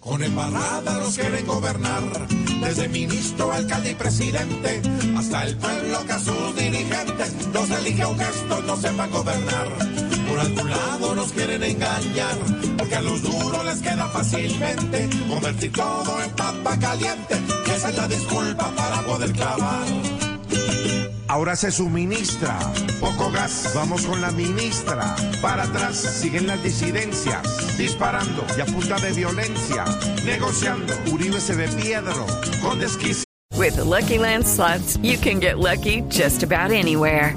Con embarrada los quieren gobernar, desde ministro, alcalde y presidente, hasta el pueblo que a sus dirigentes los elige aunque estos no sepan gobernar. Por algún lado nos quieren engañar, porque a los duros les queda fácilmente convertir todo en papa caliente, que esa es la disculpa para poder clavar. Ahora se suministra poco gas. Vamos con la ministra. Para atrás siguen las disidencias. Disparando y a punta de violencia. Negociando. Uribe se ve piedro. Con desquicio. With the Lucky Land slots, you can get lucky just about anywhere.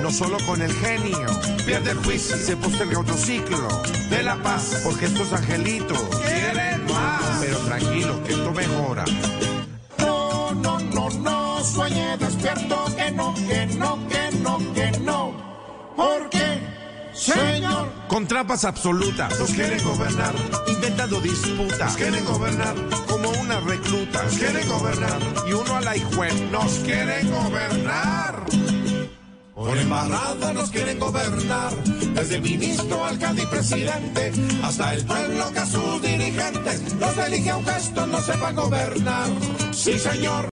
No solo con el genio. Pierde el juicio. Se posterga otro ciclo. De la paz. Porque estos angelitos quieren más. Pero tranquilo, que esto mejora. No, no, no, no, sueñe despierto, que no, que no, que no, que no. ¿Por qué, señor? Con trampas absolutas. Nos quieren gobernar, Inventando disputas. nos quieren gobernar, Como una recluta. nos quieren gobernar, Y uno a la hijuela. nos quieren gobernar. Por embarrada nos quieren gobernar, desde ministro, alcalde y presidente, hasta el pueblo que a sus dirigentes los elige aunque estos no sepan gobernar. Sí, señor.